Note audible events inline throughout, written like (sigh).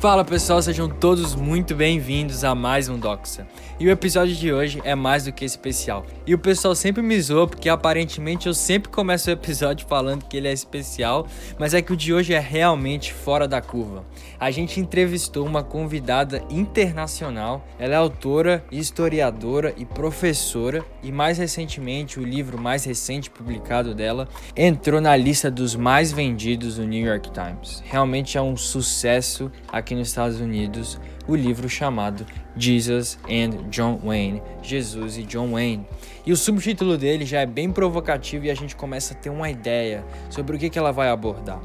Fala pessoal, sejam todos muito bem-vindos a mais um Doxa. E o episódio de hoje é mais do que especial. E o pessoal sempre me zoa porque aparentemente eu sempre começo o episódio falando que ele é especial, mas é que o de hoje é realmente fora da curva. A gente entrevistou uma convidada internacional. Ela é autora, historiadora e professora, e mais recentemente o livro mais recente publicado dela entrou na lista dos mais vendidos do New York Times. Realmente é um sucesso aqui aqui nos Estados Unidos o livro chamado Jesus and John Wayne, Jesus e John Wayne. E o subtítulo dele já é bem provocativo e a gente começa a ter uma ideia sobre o que, que ela vai abordar.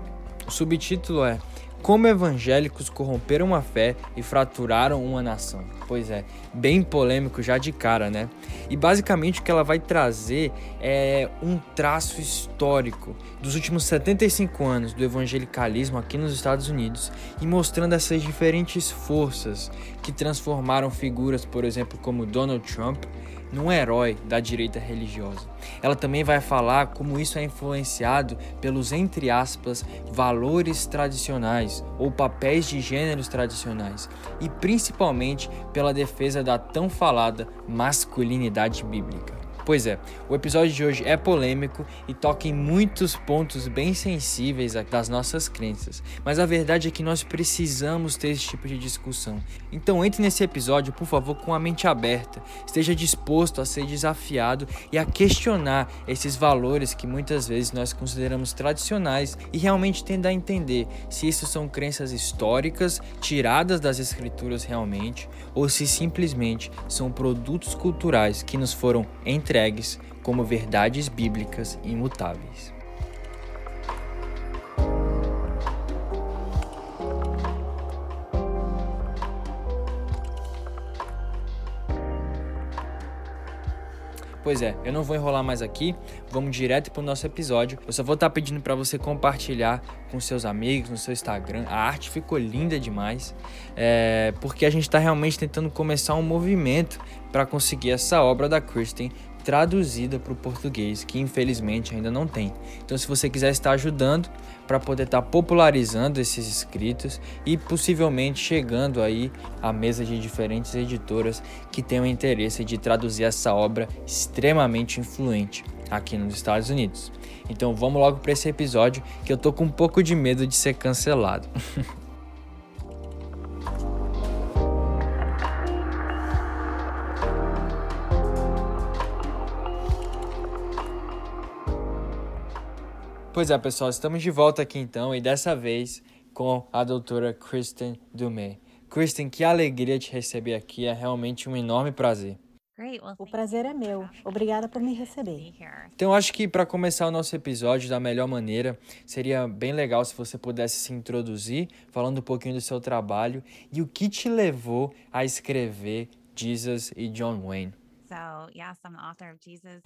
O subtítulo é como evangélicos corromperam a fé e fraturaram uma nação. Pois é, bem polêmico já de cara, né? E basicamente o que ela vai trazer é um traço histórico dos últimos 75 anos do evangelicalismo aqui nos Estados Unidos e mostrando essas diferentes forças que transformaram figuras, por exemplo, como Donald Trump num herói da direita religiosa. Ela também vai falar como isso é influenciado pelos, entre aspas, valores tradicionais ou papéis de gêneros tradicionais e principalmente pela defesa da tão falada masculinidade bíblica. Pois é, o episódio de hoje é polêmico e toca em muitos pontos bem sensíveis das nossas crenças, mas a verdade é que nós precisamos ter esse tipo de discussão. Então entre nesse episódio, por favor, com a mente aberta, esteja disposto a ser desafiado e a questionar esses valores que muitas vezes nós consideramos tradicionais e realmente tentar entender se isso são crenças históricas tiradas das escrituras realmente ou se simplesmente são produtos culturais que nos foram entre entregues como verdades bíblicas imutáveis. Pois é, eu não vou enrolar mais aqui, vamos direto para o nosso episódio. Eu só vou estar tá pedindo para você compartilhar com seus amigos no seu Instagram. A arte ficou linda demais, é, porque a gente está realmente tentando começar um movimento para conseguir essa obra da Kristen traduzida para o português, que infelizmente ainda não tem. Então, se você quiser estar ajudando para poder estar popularizando esses escritos e possivelmente chegando aí à mesa de diferentes editoras que tenham interesse de traduzir essa obra extremamente influente aqui nos Estados Unidos. Então, vamos logo para esse episódio que eu tô com um pouco de medo de ser cancelado. (laughs) Pois é, pessoal, estamos de volta aqui então e dessa vez com a doutora Kristen Dumais. Kristen, que alegria te receber aqui, é realmente um enorme prazer. O prazer é meu. Obrigada por me receber. Então, acho que para começar o nosso episódio da melhor maneira, seria bem legal se você pudesse se introduzir, falando um pouquinho do seu trabalho e o que te levou a escrever Jesus e John Wayne.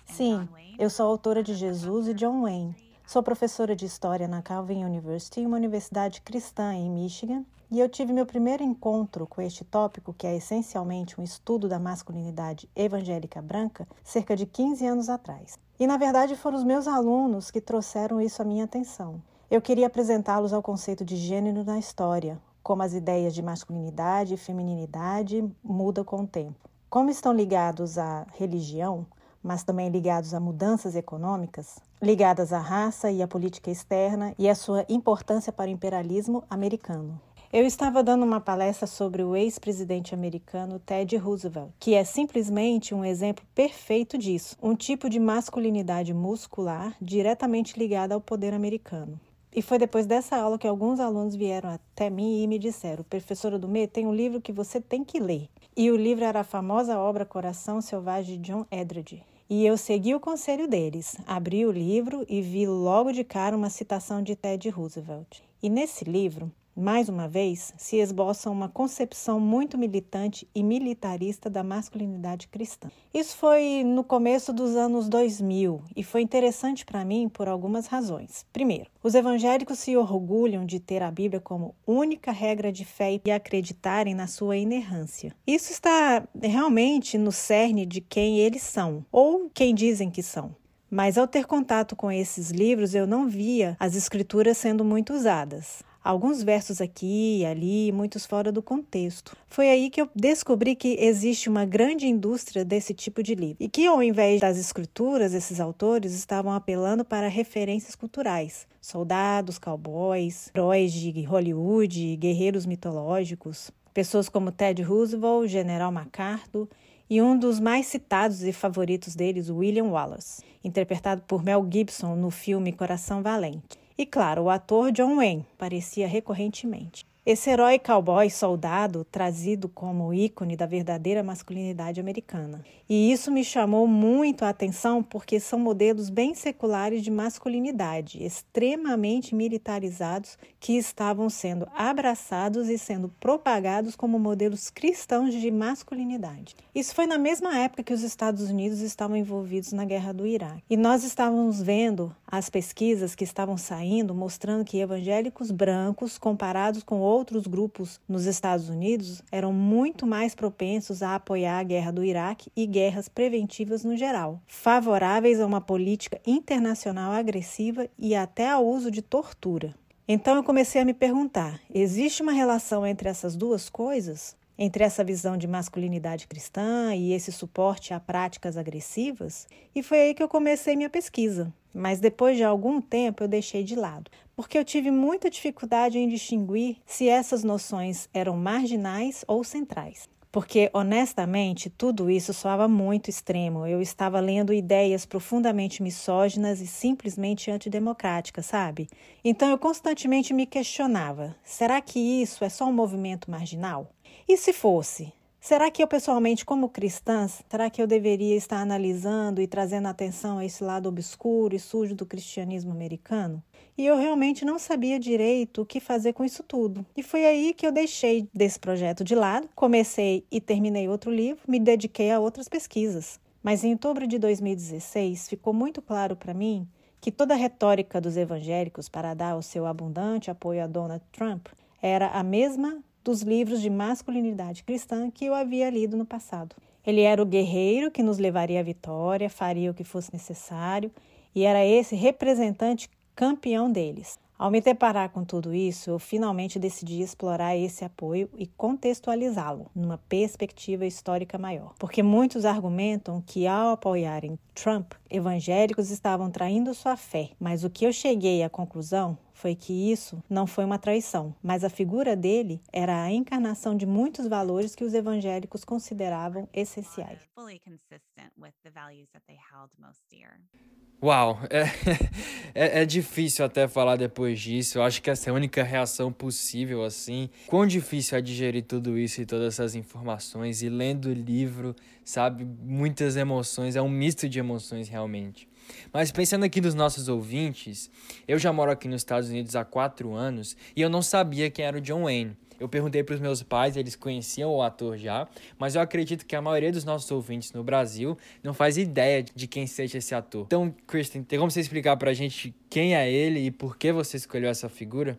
Sim, eu sou autora de Jesus e John Wayne. Sou professora de História na Calvin University, uma universidade cristã em Michigan, e eu tive meu primeiro encontro com este tópico, que é essencialmente um estudo da masculinidade evangélica branca, cerca de 15 anos atrás. E na verdade foram os meus alunos que trouxeram isso à minha atenção. Eu queria apresentá-los ao conceito de gênero na história, como as ideias de masculinidade e feminilidade mudam com o tempo. Como estão ligados à religião, mas também ligados a mudanças econômicas, ligadas à raça e à política externa e à sua importância para o imperialismo americano. Eu estava dando uma palestra sobre o ex-presidente americano Ted Roosevelt, que é simplesmente um exemplo perfeito disso, um tipo de masculinidade muscular diretamente ligada ao poder americano. E foi depois dessa aula que alguns alunos vieram até mim e me disseram: Professora Dumê, tem um livro que você tem que ler. E o livro era a famosa obra Coração Selvagem de John Edred. E eu segui o conselho deles, abri o livro e vi logo de cara uma citação de Ted Roosevelt. E nesse livro, mais uma vez, se esboça uma concepção muito militante e militarista da masculinidade cristã. Isso foi no começo dos anos 2000 e foi interessante para mim por algumas razões. Primeiro, os evangélicos se orgulham de ter a Bíblia como única regra de fé e acreditarem na sua inerrância. Isso está realmente no cerne de quem eles são, ou quem dizem que são. Mas ao ter contato com esses livros, eu não via as escrituras sendo muito usadas. Alguns versos aqui e ali, muitos fora do contexto. Foi aí que eu descobri que existe uma grande indústria desse tipo de livro e que, ao invés das escrituras, esses autores estavam apelando para referências culturais. Soldados, cowboys, heróis de Hollywood, guerreiros mitológicos, pessoas como Ted Roosevelt, General MacArthur e um dos mais citados e favoritos deles, William Wallace, interpretado por Mel Gibson no filme Coração Valente. E claro, o ator John Wayne parecia recorrentemente. Esse herói cowboy soldado trazido como ícone da verdadeira masculinidade americana. E isso me chamou muito a atenção porque são modelos bem seculares de masculinidade, extremamente militarizados, que estavam sendo abraçados e sendo propagados como modelos cristãos de masculinidade. Isso foi na mesma época que os Estados Unidos estavam envolvidos na guerra do Iraque. E nós estávamos vendo as pesquisas que estavam saindo mostrando que evangélicos brancos, comparados com outros grupos nos Estados Unidos, eram muito mais propensos a apoiar a guerra do Iraque e guerras preventivas no geral, favoráveis a uma política internacional agressiva e até ao uso de tortura. Então eu comecei a me perguntar: existe uma relação entre essas duas coisas? entre essa visão de masculinidade cristã e esse suporte a práticas agressivas, e foi aí que eu comecei minha pesquisa. Mas depois de algum tempo eu deixei de lado, porque eu tive muita dificuldade em distinguir se essas noções eram marginais ou centrais. Porque, honestamente, tudo isso soava muito extremo. Eu estava lendo ideias profundamente misóginas e simplesmente antidemocráticas, sabe? Então eu constantemente me questionava: será que isso é só um movimento marginal? E se fosse? Será que eu, pessoalmente, como cristã, será que eu deveria estar analisando e trazendo atenção a esse lado obscuro e sujo do cristianismo americano? E eu realmente não sabia direito o que fazer com isso tudo. E foi aí que eu deixei desse projeto de lado, comecei e terminei outro livro, me dediquei a outras pesquisas. Mas em outubro de 2016 ficou muito claro para mim que toda a retórica dos evangélicos para dar o seu abundante apoio a Donald Trump era a mesma dos livros de masculinidade cristã que eu havia lido no passado. Ele era o guerreiro que nos levaria à vitória, faria o que fosse necessário, e era esse representante campeão deles. Ao me deparar com tudo isso, eu finalmente decidi explorar esse apoio e contextualizá-lo numa perspectiva histórica maior. Porque muitos argumentam que, ao apoiarem Trump, evangélicos estavam traindo sua fé, mas o que eu cheguei à conclusão foi que isso não foi uma traição, mas a figura dele era a encarnação de muitos valores que os evangélicos consideravam essenciais. Uau, (laughs) é, é, é, difícil até falar depois disso. Eu acho que essa é a única reação possível, assim. Quão difícil é digerir tudo isso e todas essas informações. E lendo o livro, sabe, muitas emoções, é um misto de emoções realmente. Mas pensando aqui nos nossos ouvintes, eu já moro aqui nos Estados Unidos há quatro anos e eu não sabia quem era o John Wayne. Eu perguntei para os meus pais, eles conheciam o ator já, mas eu acredito que a maioria dos nossos ouvintes no Brasil não faz ideia de quem seja esse ator. Então, Kristen, tem como você explicar para a gente quem é ele e por que você escolheu essa figura?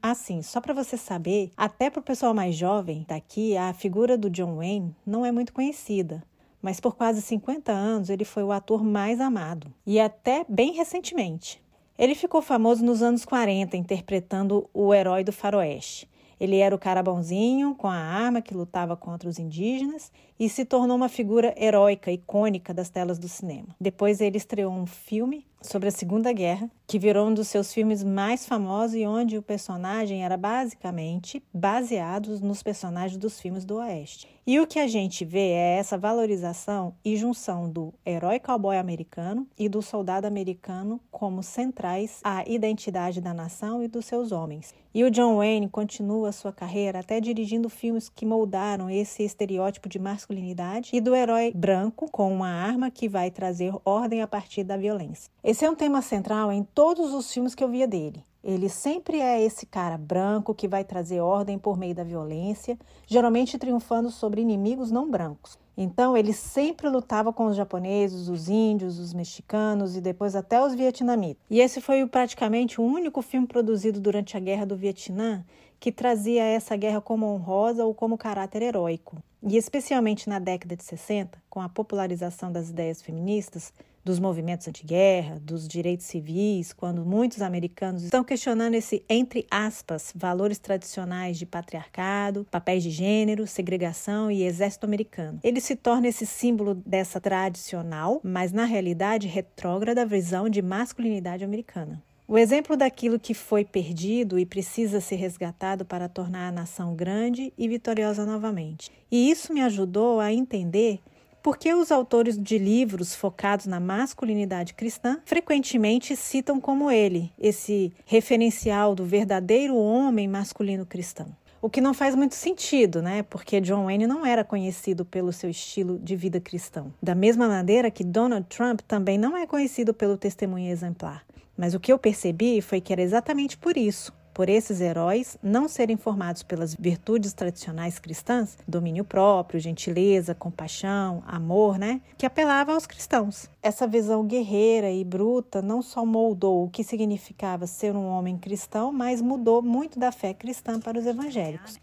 Assim, só para você saber, até para o pessoal mais jovem daqui, a figura do John Wayne não é muito conhecida mas por quase 50 anos ele foi o ator mais amado, e até bem recentemente. Ele ficou famoso nos anos 40 interpretando o herói do faroeste. Ele era o cara bonzinho, com a arma que lutava contra os indígenas e se tornou uma figura heróica, icônica das telas do cinema. Depois ele estreou um filme sobre a Segunda Guerra, que virou um dos seus filmes mais famosos e onde o personagem era basicamente baseado nos personagens dos filmes do Oeste. E o que a gente vê é essa valorização e junção do herói cowboy americano e do soldado americano como centrais à identidade da nação e dos seus homens. E o John Wayne continua sua carreira até dirigindo filmes que moldaram esse estereótipo de masculinidade e do herói branco com uma arma que vai trazer ordem a partir da violência. Esse é um tema central em todos os filmes que eu via dele. Ele sempre é esse cara branco que vai trazer ordem por meio da violência, geralmente triunfando sobre inimigos não brancos. Então, ele sempre lutava com os japoneses, os índios, os mexicanos e depois até os vietnamitas. E esse foi praticamente o único filme produzido durante a Guerra do Vietnã que trazia essa guerra como honrosa ou como caráter heróico. E especialmente na década de 60, com a popularização das ideias feministas, dos movimentos anti-guerra, dos direitos civis, quando muitos americanos estão questionando esse, entre aspas, valores tradicionais de patriarcado, papéis de gênero, segregação e exército americano. Ele se torna esse símbolo dessa tradicional, mas na realidade retrógrada visão de masculinidade americana. O exemplo daquilo que foi perdido e precisa ser resgatado para tornar a nação grande e vitoriosa novamente. E isso me ajudou a entender por que os autores de livros focados na masculinidade cristã frequentemente citam como ele esse referencial do verdadeiro homem masculino cristão? O que não faz muito sentido, né? Porque John Wayne não era conhecido pelo seu estilo de vida cristão. Da mesma maneira que Donald Trump também não é conhecido pelo testemunho exemplar. Mas o que eu percebi foi que era exatamente por isso por esses heróis não serem formados pelas virtudes tradicionais cristãs, domínio próprio, gentileza, compaixão, amor, né, que apelava aos cristãos. Essa visão guerreira e bruta não só moldou o que significava ser um homem cristão, mas mudou muito da fé cristã para os evangélicos.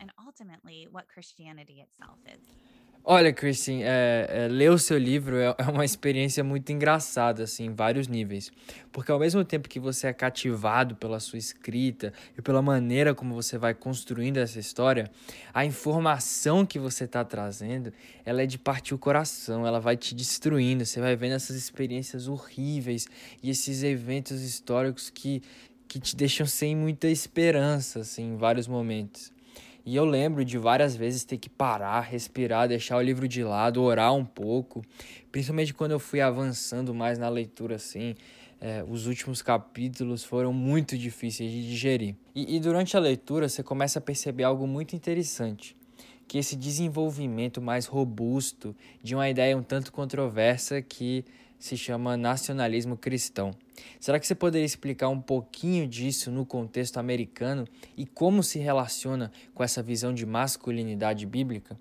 Olha, Christine, é, é, ler o seu livro é, é, uma experiência muito engraçada, assim, em vários níveis. Porque ao mesmo tempo que você é cativado pela sua escrita e pela maneira como você vai construindo essa história, a informação que você está trazendo, ela é de partir o coração, ela vai te destruindo, você vai vendo essas experiências horríveis e esses eventos históricos que, que te deixam sem muita esperança, assim, em vários momentos. E eu lembro de várias vezes ter que parar, respirar, deixar o livro de lado, orar um pouco, principalmente quando eu fui avançando mais na leitura assim. É, os últimos capítulos foram muito difíceis de digerir. E, e durante a leitura você começa a perceber algo muito interessante que esse desenvolvimento mais robusto de uma ideia um tanto controversa que se chama nacionalismo cristão. Será que você poderia explicar um pouquinho disso no contexto americano e como se relaciona com essa visão de masculinidade bíblica?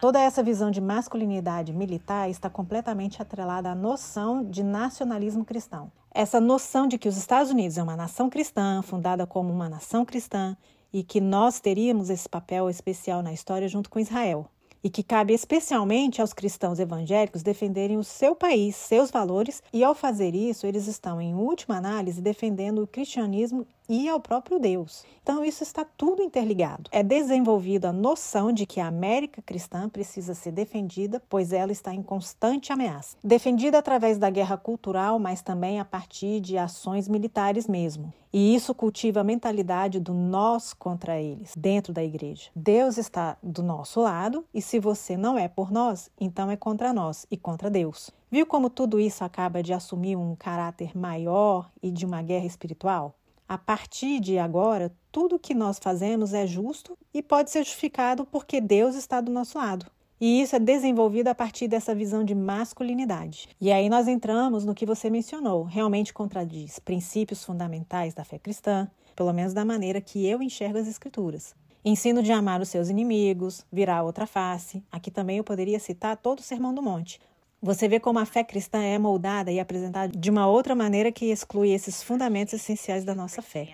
Toda essa visão de masculinidade militar está completamente atrelada à noção de nacionalismo cristão. Essa noção de que os Estados Unidos é uma nação cristã, fundada como uma nação cristã, e que nós teríamos esse papel especial na história junto com Israel e que cabe especialmente aos cristãos evangélicos defenderem o seu país, seus valores, e ao fazer isso, eles estão, em última análise, defendendo o cristianismo e ao próprio Deus. Então, isso está tudo interligado. É desenvolvida a noção de que a América cristã precisa ser defendida, pois ela está em constante ameaça. Defendida através da guerra cultural, mas também a partir de ações militares mesmo. E isso cultiva a mentalidade do nós contra eles, dentro da igreja. Deus está do nosso lado, e se você não é por nós, então é contra nós e contra Deus. Viu como tudo isso acaba de assumir um caráter maior e de uma guerra espiritual? A partir de agora, tudo que nós fazemos é justo e pode ser justificado porque Deus está do nosso lado. E isso é desenvolvido a partir dessa visão de masculinidade. E aí nós entramos no que você mencionou, realmente contradiz princípios fundamentais da fé cristã, pelo menos da maneira que eu enxergo as escrituras. Ensino de amar os seus inimigos, virar outra face. Aqui também eu poderia citar todo o Sermão do Monte, você vê como a fé cristã é moldada e apresentada de uma outra maneira que exclui esses fundamentos essenciais da nossa fé.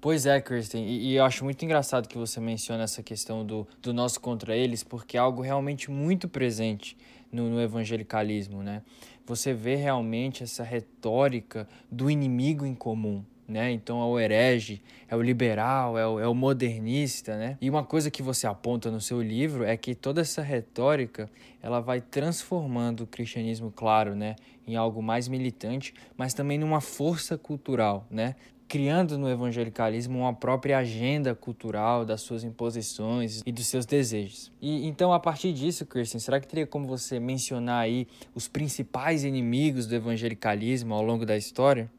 Pois é, Kristen, e, e, eu acho muito engraçado que você menciona essa questão do, do nosso contra eles, porque é algo realmente muito presente no, no evangelicalismo, né? Você vê realmente essa retórica do inimigo em comum, né? Então é o herege, é o liberal, é o, é o modernista, né? E uma coisa que você aponta no seu livro é que toda essa retórica ela vai transformando o cristianismo, claro, né, em algo mais militante, mas também numa força cultural, né? criando no evangelicalismo uma própria agenda cultural das suas imposições e dos seus desejos. E então a partir disso, Kirsten, será que teria como você mencionar aí os principais inimigos do evangelicalismo ao longo da história?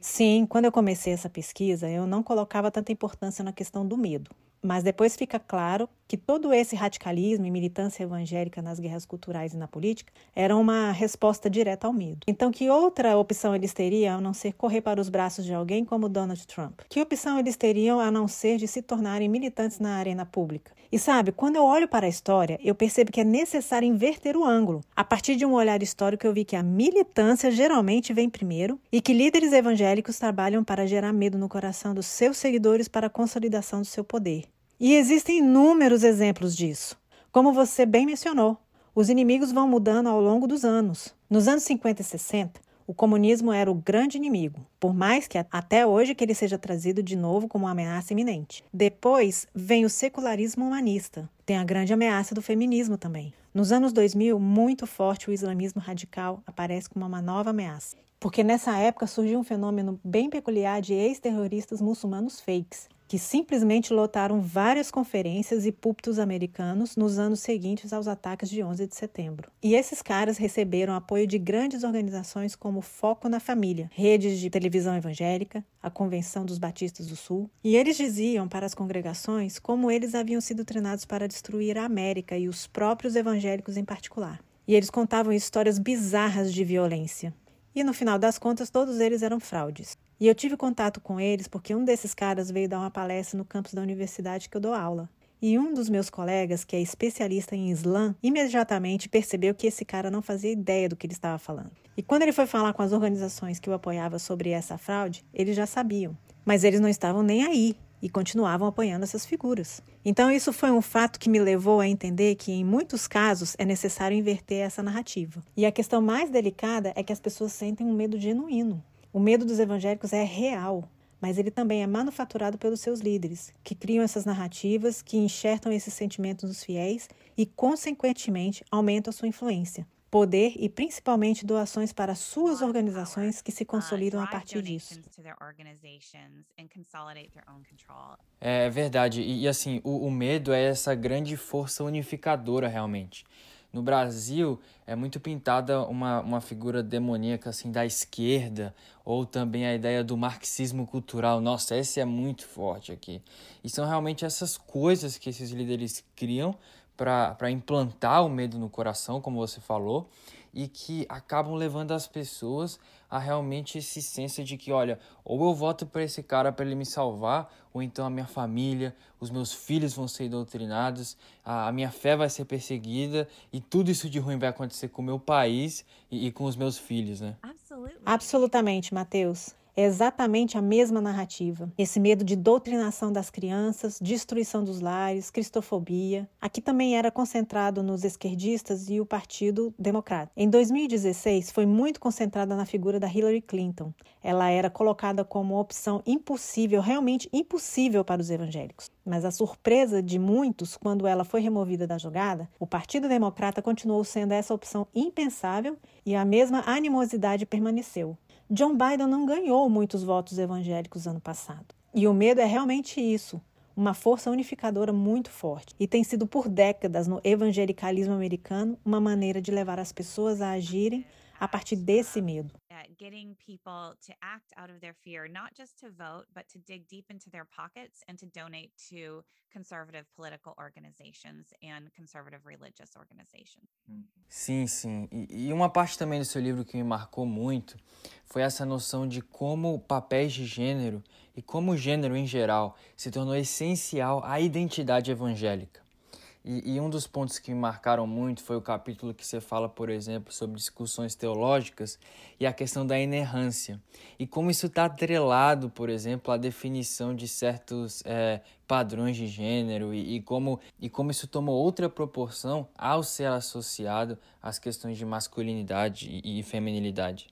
Sim, quando eu comecei essa pesquisa, eu não colocava tanta importância na questão do medo. Mas depois fica claro que todo esse radicalismo e militância evangélica nas guerras culturais e na política era uma resposta direta ao medo. Então, que outra opção eles teriam a não ser correr para os braços de alguém como Donald Trump? Que opção eles teriam a não ser de se tornarem militantes na arena pública? E sabe, quando eu olho para a história, eu percebo que é necessário inverter o ângulo. A partir de um olhar histórico, eu vi que a militância geralmente vem primeiro e que líderes evangélicos trabalham para gerar medo no coração dos seus seguidores para a consolidação do seu poder. E existem inúmeros exemplos disso. Como você bem mencionou, os inimigos vão mudando ao longo dos anos. Nos anos 50 e 60, o comunismo era o grande inimigo, por mais que até hoje que ele seja trazido de novo como uma ameaça iminente. Depois vem o secularismo humanista. Tem a grande ameaça do feminismo também. Nos anos 2000, muito forte o islamismo radical aparece como uma nova ameaça. Porque nessa época surgiu um fenômeno bem peculiar de ex-terroristas muçulmanos fakes, que simplesmente lotaram várias conferências e púlpitos americanos nos anos seguintes aos ataques de 11 de setembro. E esses caras receberam apoio de grandes organizações como Foco na Família, redes de televisão evangélica, a Convenção dos Batistas do Sul, e eles diziam para as congregações como eles haviam sido treinados para destruir a América e os próprios evangélicos em particular. E eles contavam histórias bizarras de violência. E no final das contas, todos eles eram fraudes. E eu tive contato com eles porque um desses caras veio dar uma palestra no campus da universidade que eu dou aula. E um dos meus colegas, que é especialista em Islã, imediatamente percebeu que esse cara não fazia ideia do que ele estava falando. E quando ele foi falar com as organizações que o apoiavam sobre essa fraude, eles já sabiam. Mas eles não estavam nem aí e continuavam apoiando essas figuras. Então, isso foi um fato que me levou a entender que, em muitos casos, é necessário inverter essa narrativa. E a questão mais delicada é que as pessoas sentem um medo genuíno. O medo dos evangélicos é real, mas ele também é manufaturado pelos seus líderes, que criam essas narrativas, que enxertam esses sentimentos nos fiéis e, consequentemente, aumentam sua influência, poder e principalmente doações para suas organizações que se consolidam a partir disso. É verdade, e, assim, o, o medo é essa grande força unificadora realmente. No Brasil, é muito pintada uma, uma figura demoníaca assim da esquerda, ou também a ideia do marxismo cultural. Nossa, esse é muito forte aqui. E são realmente essas coisas que esses líderes criam para implantar o medo no coração, como você falou, e que acabam levando as pessoas a realmente esse senso de que, olha, ou eu voto para esse cara para ele me salvar, ou então a minha família, os meus filhos vão ser doutrinados, a, minha fé vai ser perseguida e tudo isso de ruim vai acontecer com o meu país e, e com os meus filhos, né? Absolutamente, Mateus. É exatamente a mesma narrativa. Esse medo de doutrinação das crianças, destruição dos lares, cristofobia. Aqui também era concentrado nos esquerdistas e o Partido Democrata. Em 2016, foi muito concentrada na figura da Hillary Clinton. Ela era colocada como opção impossível, realmente impossível para os evangélicos. Mas a surpresa de muitos quando ela foi removida da jogada, o Partido Democrata continuou sendo essa opção impensável e a mesma animosidade permaneceu. John Biden não ganhou muitos votos evangélicos ano passado. E o medo é realmente isso, uma força unificadora muito forte. E tem sido por décadas no evangelicalismo americano uma maneira de levar as pessoas a agirem a partir desse medo. Getting people to act out of their fear, not just to vote, but to dig deep into their pockets and to donate to conservative political organizations and conservative religious organizations. Sim, sim. E, uma parte também do seu livro que me marcou muito foi essa noção de como papéis de gênero e como gênero em geral se tornou essencial à identidade evangélica. E, e, um dos pontos que me marcaram muito foi o capítulo que você fala, por exemplo, sobre discussões teológicas e a questão da inerrância. E como isso está atrelado, por exemplo, à definição de certos é, padrões de gênero e, e, como, e como isso tomou outra proporção ao ser associado às questões de masculinidade e, e feminilidade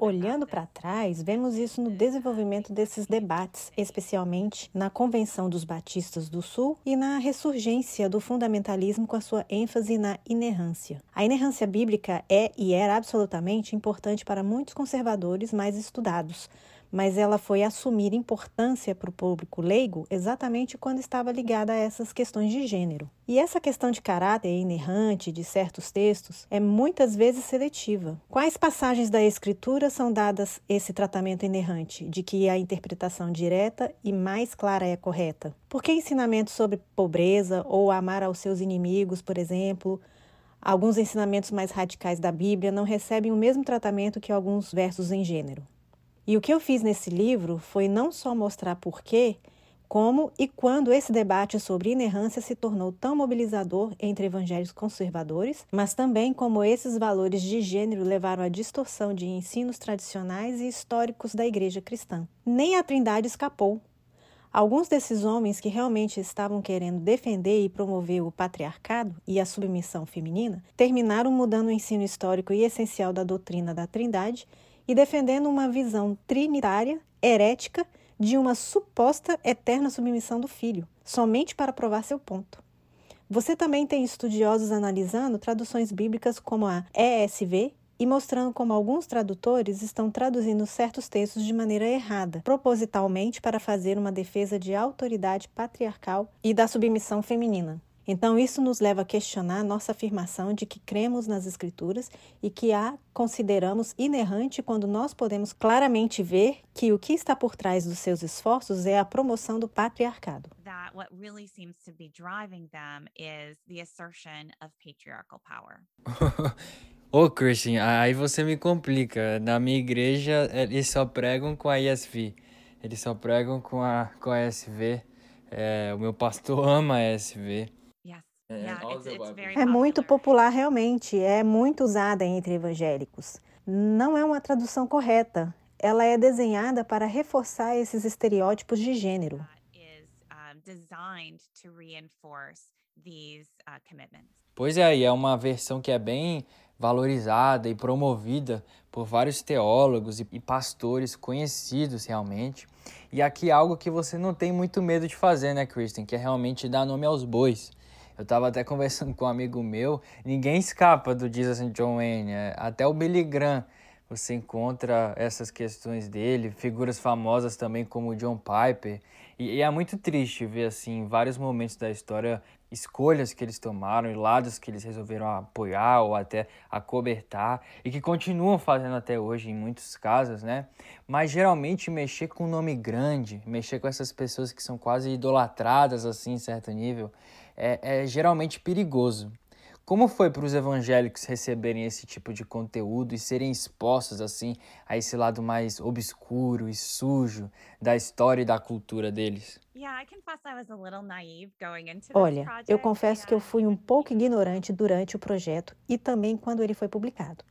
Olhando para trás, vemos isso no desenvolvimento desses debates, especialmente na Convenção dos Batistas do Sul e na ressurgência do fundamentalismo com a sua ênfase na inerrância. A inerrância bíblica é e era absolutamente importante para muitos conservadores mais estudados mas ela foi assumir importância para o público leigo exatamente quando estava ligada a essas questões de gênero. E essa questão de caráter inerrante de certos textos é muitas vezes seletiva. Quais passagens da Escritura são dadas esse tratamento inerrante, de que a interpretação direta e mais clara é correta? Por que ensinamentos sobre pobreza ou amar aos seus inimigos, por exemplo, alguns ensinamentos mais radicais da Bíblia não recebem o mesmo tratamento que alguns versos em gênero? E o que eu fiz nesse livro foi não só mostrar por quê, como e quando esse debate sobre inerrância se tornou tão mobilizador entre evangélicos conservadores, mas também como esses valores de gênero levaram à distorção de ensinos tradicionais e históricos da igreja cristã. Nem a Trindade escapou. Alguns desses homens que realmente estavam querendo defender e promover o patriarcado e a submissão feminina terminaram mudando o ensino histórico e essencial da doutrina da Trindade e defendendo uma visão trinitária, herética de uma suposta eterna submissão do filho, somente para provar seu ponto. Você também tem estudiosos analisando traduções bíblicas como a ESV e mostrando como alguns tradutores estão traduzindo certos textos de maneira errada, propositalmente para fazer uma defesa de autoridade patriarcal e da submissão feminina. Então, isso nos leva a questionar nossa afirmação de que cremos nas Escrituras e que a consideramos inerrante quando nós podemos claramente ver que o que está por trás dos seus esforços é a promoção do patriarcado. That what really seems to be driving them is the assertion of patriarchal power. (laughs) Ô, oh, Christian, aí você me complica. Na minha igreja, eles só pregam com a ESV. Eles só pregam com a, com a ESV. É, o meu pastor ama a ESV. É muito popular realmente, é muito usada entre evangélicos. Não é uma tradução correta. Ela é desenhada para reforçar esses estereótipos de gênero. Pois é, e é uma versão que é bem valorizada e promovida por vários teólogos e pastores conhecidos realmente. E aqui é algo que você não tem muito medo de fazer, né, Kristen? Que é realmente dar nome aos bois. Eu tava até conversando com um amigo meu, ninguém escapa do Jesus and John Wayne, é, até o Billy Graham você encontra essas questões dele, figuras famosas também como o John Piper, e, e é muito triste ver assim, em vários momentos da história, escolhas que eles tomaram e lados que eles resolveram apoiar ou até acobertar e que continuam fazendo até hoje em muitos casos, né? Mas geralmente mexer com um nome grande, mexer com essas pessoas que são quase idolatradas assim em certo nível, é, é geralmente perigoso. Como foi para os evangélicos receberem esse tipo de conteúdo e serem expostos assim a esse lado mais obscuro e sujo da história e da cultura deles? Olha, eu confesso que eu fui um pouco ignorante durante o projeto e também quando ele foi publicado.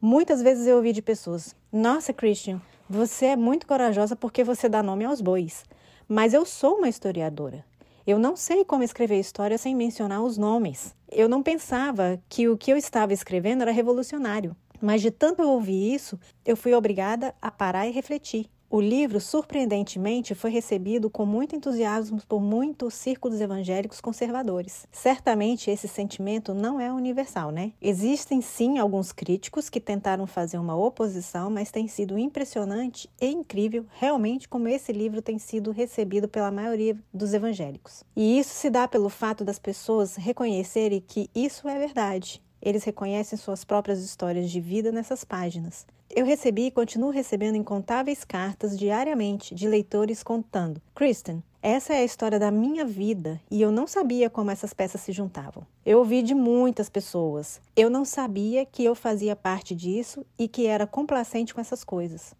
Muitas vezes eu ouvi de pessoas: Nossa, Christian, você é muito corajosa porque você dá nome aos bois. Mas eu sou uma historiadora. Eu não sei como escrever história sem mencionar os nomes. Eu não pensava que o que eu estava escrevendo era revolucionário. Mas de tanto eu ouvir isso, eu fui obrigada a parar e refletir. O livro, surpreendentemente, foi recebido com muito entusiasmo por muitos círculos evangélicos conservadores. Certamente esse sentimento não é universal, né? Existem sim alguns críticos que tentaram fazer uma oposição, mas tem sido impressionante e incrível realmente como esse livro tem sido recebido pela maioria dos evangélicos. E isso se dá pelo fato das pessoas reconhecerem que isso é verdade. Eles reconhecem suas próprias histórias de vida nessas páginas. Eu recebi e continuo recebendo incontáveis cartas diariamente de leitores contando: Kristen, essa é a história da minha vida e eu não sabia como essas peças se juntavam. Eu ouvi de muitas pessoas. Eu não sabia que eu fazia parte disso e que era complacente com essas coisas.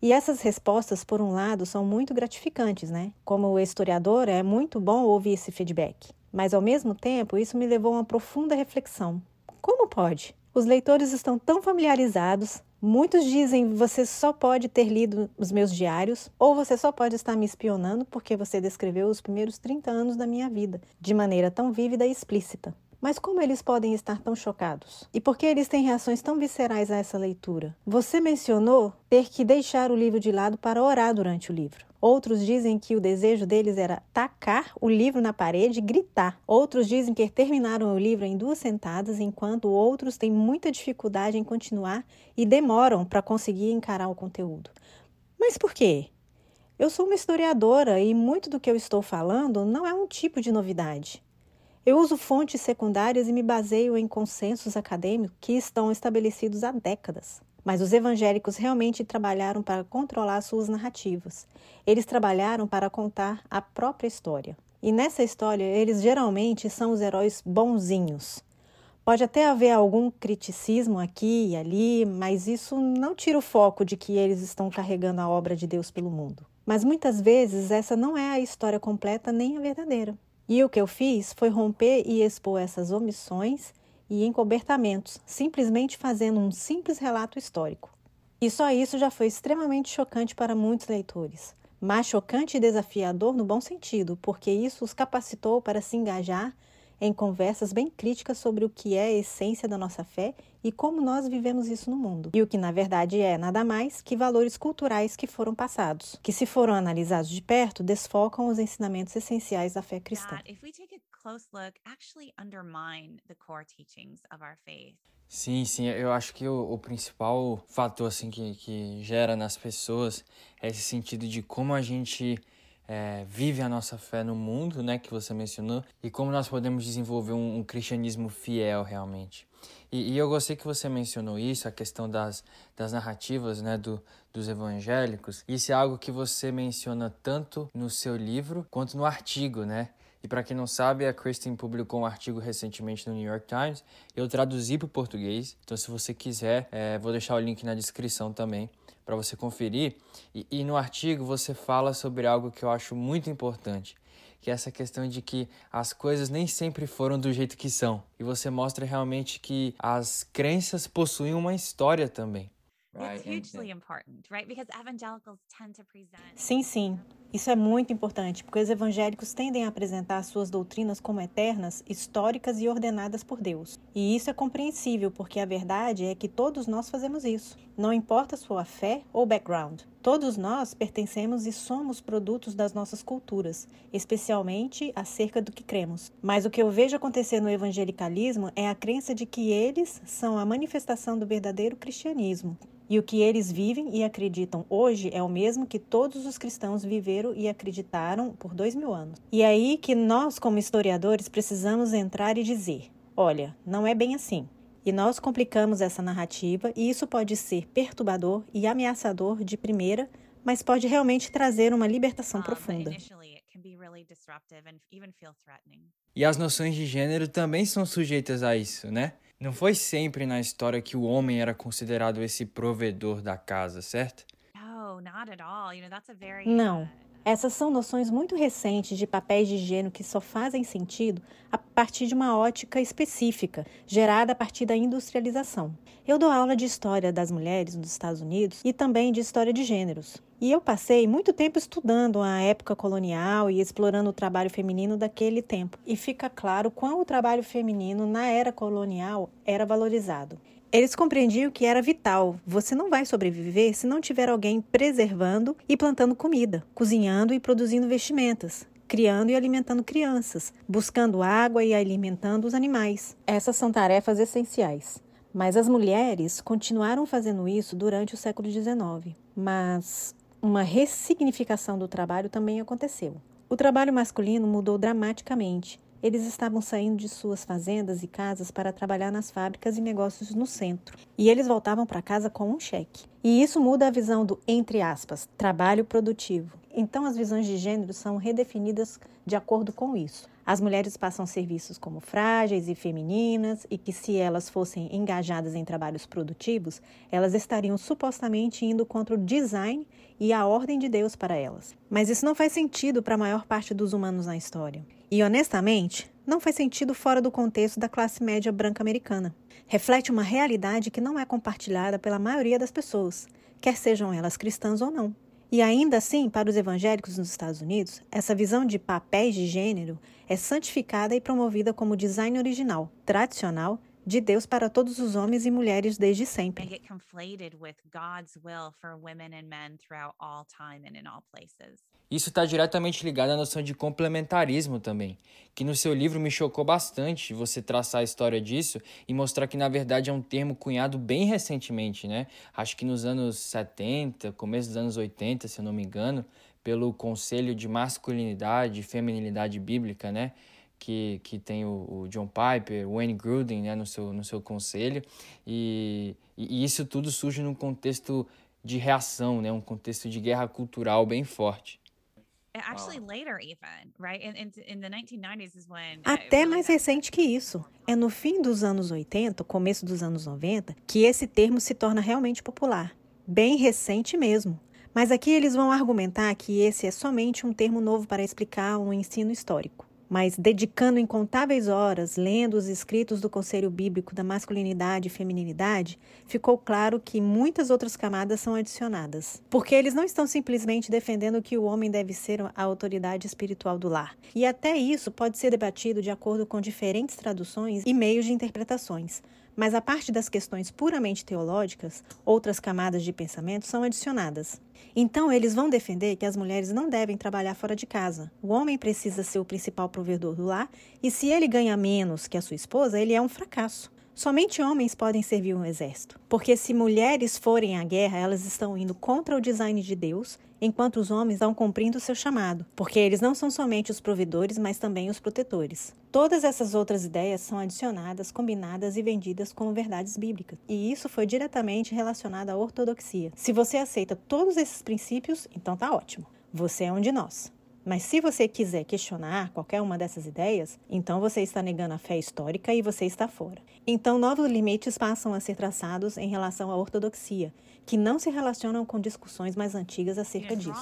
E essas respostas, por um lado, são muito gratificantes, né? Como historiador, é muito bom ouvir esse feedback. Mas, ao mesmo tempo, isso me levou a uma profunda reflexão. Como pode? Os leitores estão tão familiarizados, Muitos dizem você só pode ter lido os meus diários ou você só pode estar me espionando porque você descreveu os primeiros 30 anos da minha vida de maneira tão vívida e explícita. Mas como eles podem estar tão chocados? E por que eles têm reações tão viscerais a essa leitura? Você mencionou ter que deixar o livro de lado para orar durante o livro. Outros dizem que o desejo deles era tacar o livro na parede e gritar. Outros dizem que terminaram o livro em duas sentadas, enquanto outros têm muita dificuldade em continuar e demoram para conseguir encarar o conteúdo. Mas por quê? Eu sou uma historiadora e muito do que eu estou falando não é um tipo de novidade. Eu uso fontes secundárias e me baseio em consensos acadêmicos que estão estabelecidos há décadas. Mas os evangélicos realmente trabalharam para controlar suas narrativas. Eles trabalharam para contar a própria história. E nessa história, eles geralmente são os heróis bonzinhos. Pode até haver algum criticismo aqui e ali, mas isso não tira o foco de que eles estão carregando a obra de Deus pelo mundo. Mas muitas vezes essa não é a história completa nem a verdadeira. E o que eu fiz foi romper e expor essas omissões e encobertamentos, simplesmente fazendo um simples relato histórico. E só isso já foi extremamente chocante para muitos leitores. Mas chocante e desafiador no bom sentido, porque isso os capacitou para se engajar em conversas bem críticas sobre o que é a essência da nossa fé e como nós vivemos isso no mundo. E o que na verdade é nada mais que valores culturais que foram passados, que se foram analisados de perto, desfocam os ensinamentos essenciais da fé cristã. Sim, sim, eu acho que o, o, principal fator assim que, que gera nas pessoas é esse sentido de como a gente é, vive a nossa fé no mundo, né, que você mencionou, e como nós podemos desenvolver um, um cristianismo fiel realmente. E, e, eu gostei que você mencionou isso, a questão das, das narrativas né, do, dos evangélicos. Isso é algo que você menciona tanto no seu livro quanto no artigo, né? E para quem não sabe, a Kristen publicou um artigo recentemente no New York Times. Eu traduzi para o português, então se você quiser, é, vou deixar o link na descrição também para você conferir. E, e no artigo você fala sobre algo que eu acho muito importante, que é essa questão de que as coisas nem sempre foram do jeito que são. E você mostra realmente que as crenças possuem uma história também. Sim, sim. Isso é muito importante, porque os evangélicos tendem a apresentar suas doutrinas como eternas, históricas e ordenadas por Deus. E isso é compreensível, porque a verdade é que todos nós fazemos isso. Não importa sua fé ou background. Todos nós pertencemos e somos produtos das nossas culturas, especialmente acerca do que cremos. Mas o que eu vejo acontecer no evangelicalismo é a crença de que eles são a manifestação do verdadeiro cristianismo, e o que eles vivem e acreditam hoje é o mesmo que todos os cristãos viveram e acreditaram por dois mil anos. E é aí que nós, como historiadores, precisamos entrar e dizer: olha, não é bem assim. E nós complicamos essa narrativa, e isso pode ser perturbador e ameaçador de primeira, mas pode realmente trazer uma libertação ah, profunda. E as noções de gênero também são sujeitas a isso, né? Não foi sempre na história que o homem era considerado esse provedor da casa, certo? Não. Essas são noções muito recentes de papéis de gênero que só fazem sentido a partir de uma ótica específica, gerada a partir da industrialização. Eu dou aula de história das mulheres nos Estados Unidos e também de história de gêneros. E eu passei muito tempo estudando a época colonial e explorando o trabalho feminino daquele tempo. E fica claro quão o trabalho feminino na era colonial era valorizado. Eles compreendiam que era vital. Você não vai sobreviver se não tiver alguém preservando e plantando comida, cozinhando e produzindo vestimentas, criando e alimentando crianças, buscando água e alimentando os animais. Essas são tarefas essenciais. Mas as mulheres continuaram fazendo isso durante o século XIX. Mas uma ressignificação do trabalho também aconteceu. O trabalho masculino mudou dramaticamente. Eles estavam saindo de suas fazendas e casas para trabalhar nas fábricas e negócios no centro. E eles voltavam para casa com um cheque. E isso muda a visão do, entre aspas, trabalho produtivo. Então as visões de gênero são redefinidas de acordo com isso. As mulheres passam serviços como frágeis e femininas e que, se elas fossem engajadas em trabalhos produtivos, elas estariam supostamente indo contra o design e a ordem de Deus para elas. Mas isso não faz sentido para a maior parte dos humanos na história. E, honestamente, não faz sentido fora do contexto da classe média branca americana. Reflete uma realidade que não é compartilhada pela maioria das pessoas, quer sejam elas cristãs ou não. E ainda assim, para os evangélicos nos Estados Unidos, essa visão de papéis de gênero é santificada e promovida como design original, tradicional de Deus para todos os homens e mulheres desde sempre. Isso está diretamente ligado à noção de complementarismo também, que no seu livro me chocou bastante você traçar a história disso e mostrar que na verdade é um termo cunhado bem recentemente, né? Acho que nos anos 70, começo dos anos 80, se eu não me engano, pelo Conselho de Masculinidade e Feminilidade Bíblica, né? que, que tem o, o John Piper, o Wayne Gruden né, no, seu, no seu conselho, e, e isso tudo surge num contexto de reação, né, um contexto de guerra cultural bem forte. Até mais recente que isso. É no fim dos anos 80, começo dos anos 90, que esse termo se torna realmente popular. Bem recente mesmo. Mas aqui eles vão argumentar que esse é somente um termo novo para explicar um ensino histórico mas dedicando incontáveis horas lendo os escritos do Conselho Bíblico da Masculinidade e Feminilidade, ficou claro que muitas outras camadas são adicionadas. Porque eles não estão simplesmente defendendo que o homem deve ser a autoridade espiritual do lar. E até isso pode ser debatido de acordo com diferentes traduções e meios de interpretações. Mas a parte das questões puramente teológicas, outras camadas de pensamento são adicionadas. Então, eles vão defender que as mulheres não devem trabalhar fora de casa. O homem precisa ser o principal provedor do lar, e se ele ganha menos que a sua esposa, ele é um fracasso. Somente homens podem servir um exército, porque se mulheres forem à guerra, elas estão indo contra o design de Deus, enquanto os homens estão cumprindo o seu chamado, porque eles não são somente os provedores, mas também os protetores. Todas essas outras ideias são adicionadas, combinadas e vendidas como verdades bíblicas, e isso foi diretamente relacionado à ortodoxia. Se você aceita todos esses princípios, então tá ótimo. Você é um de nós. Mas se você quiser questionar qualquer uma dessas ideias, então você está negando a fé histórica e você está fora. Então, novos limites passam a ser traçados em relação à ortodoxia, que não se relacionam com discussões mais antigas acerca disso.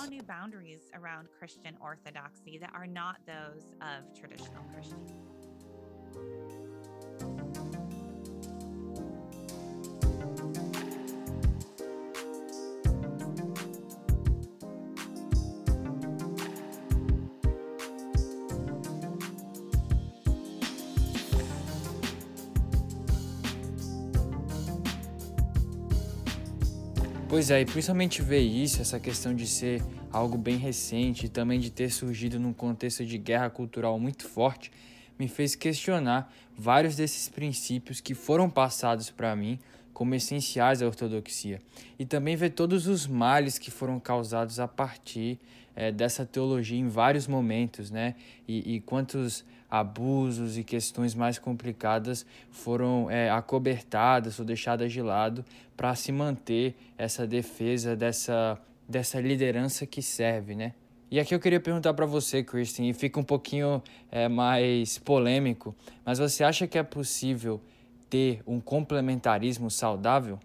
Pois é, e principalmente ver isso, essa questão de ser algo bem recente e também de ter surgido num contexto de guerra cultural muito forte, me fez questionar vários desses princípios que foram passados para mim como essenciais à ortodoxia. E também ver todos os males que foram causados a partir é, dessa teologia em vários momentos, né? E, e quantos abusos e questões mais complicadas foram é, acobertadas ou deixadas de lado para se manter essa defesa dessa, dessa liderança que serve, né? E aqui eu queria perguntar para você, Kristen, e fica um pouquinho é, mais polêmico, mas você acha que é possível ter um complementarismo saudável?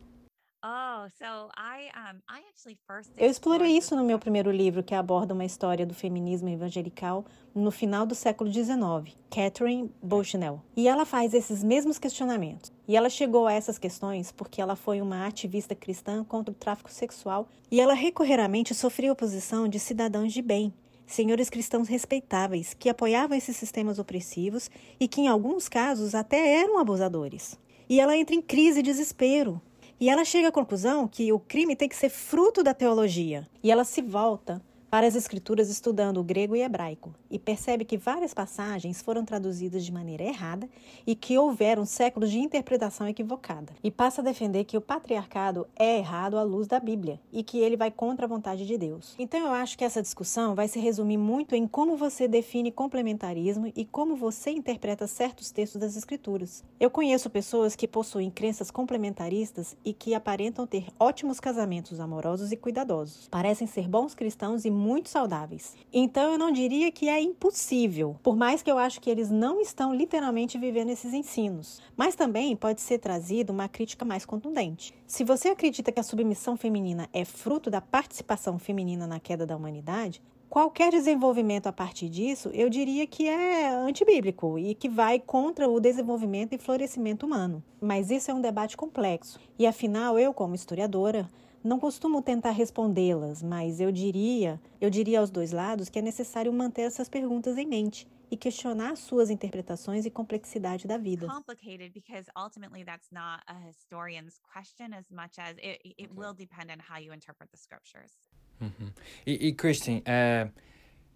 Eu explorei isso no meu primeiro livro, que aborda uma história do feminismo evangelical no final do século XIX, Catherine Bushnell. E ela faz esses mesmos questionamentos. E ela chegou a essas questões porque ela foi uma ativista cristã contra o tráfico sexual e ela recorreramente sofria oposição de cidadãos de bem, senhores cristãos respeitáveis que apoiavam esses sistemas opressivos e que, em alguns casos, até eram abusadores. E ela entra em crise e desespero, e ela chega à conclusão que o crime tem que ser fruto da teologia. E ela se volta para as escrituras estudando o grego e hebraico e percebe que várias passagens foram traduzidas de maneira errada e que houveram séculos de interpretação equivocada. E passa a defender que o patriarcado é errado à luz da Bíblia e que ele vai contra a vontade de Deus. Então eu acho que essa discussão vai se resumir muito em como você define complementarismo e como você interpreta certos textos das escrituras. Eu conheço pessoas que possuem crenças complementaristas e que aparentam ter ótimos casamentos amorosos e cuidadosos. Parecem ser bons cristãos e muito saudáveis. Então eu não diria que é impossível, por mais que eu acho que eles não estão literalmente vivendo esses ensinos. Mas também pode ser trazida uma crítica mais contundente. Se você acredita que a submissão feminina é fruto da participação feminina na queda da humanidade, Qualquer desenvolvimento a partir disso, eu diria que é antibíblico e que vai contra o desenvolvimento e florescimento humano. Mas isso é um debate complexo. E afinal, eu, como historiadora, não costumo tentar respondê-las, mas eu diria, eu diria aos dois lados que é necessário manter essas perguntas em mente e questionar suas interpretações e complexidade da vida. Complicated because ultimately that's not a historian's question as much as it, it will depend on how you interpret the scriptures. Uhum. E, e Kristen, é,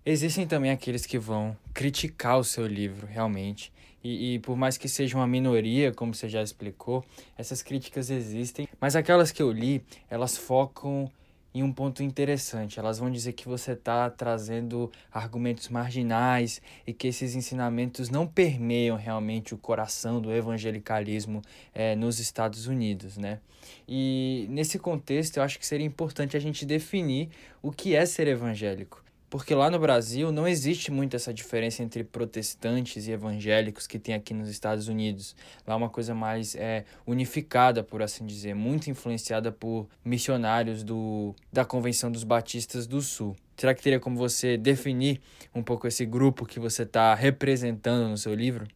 existem também aqueles que vão criticar o seu livro, realmente. E, e, por mais que seja uma minoria, como você já explicou, essas críticas existem. Mas aquelas que eu li, elas focam em um ponto interessante. Elas vão dizer que você está trazendo argumentos marginais e que esses ensinamentos não permeiam realmente o coração do evangelicalismo é, nos Estados Unidos, né? E nesse contexto, eu acho que seria importante a gente definir o que é ser evangélico. Porque lá no Brasil não existe muito essa diferença entre protestantes e evangélicos que tem aqui nos Estados Unidos. Lá é uma coisa mais é, unificada, por assim dizer, muito influenciada por missionários do, da Convenção dos Batistas do Sul. Será que teria como você definir um pouco esse grupo que você está representando no seu livro?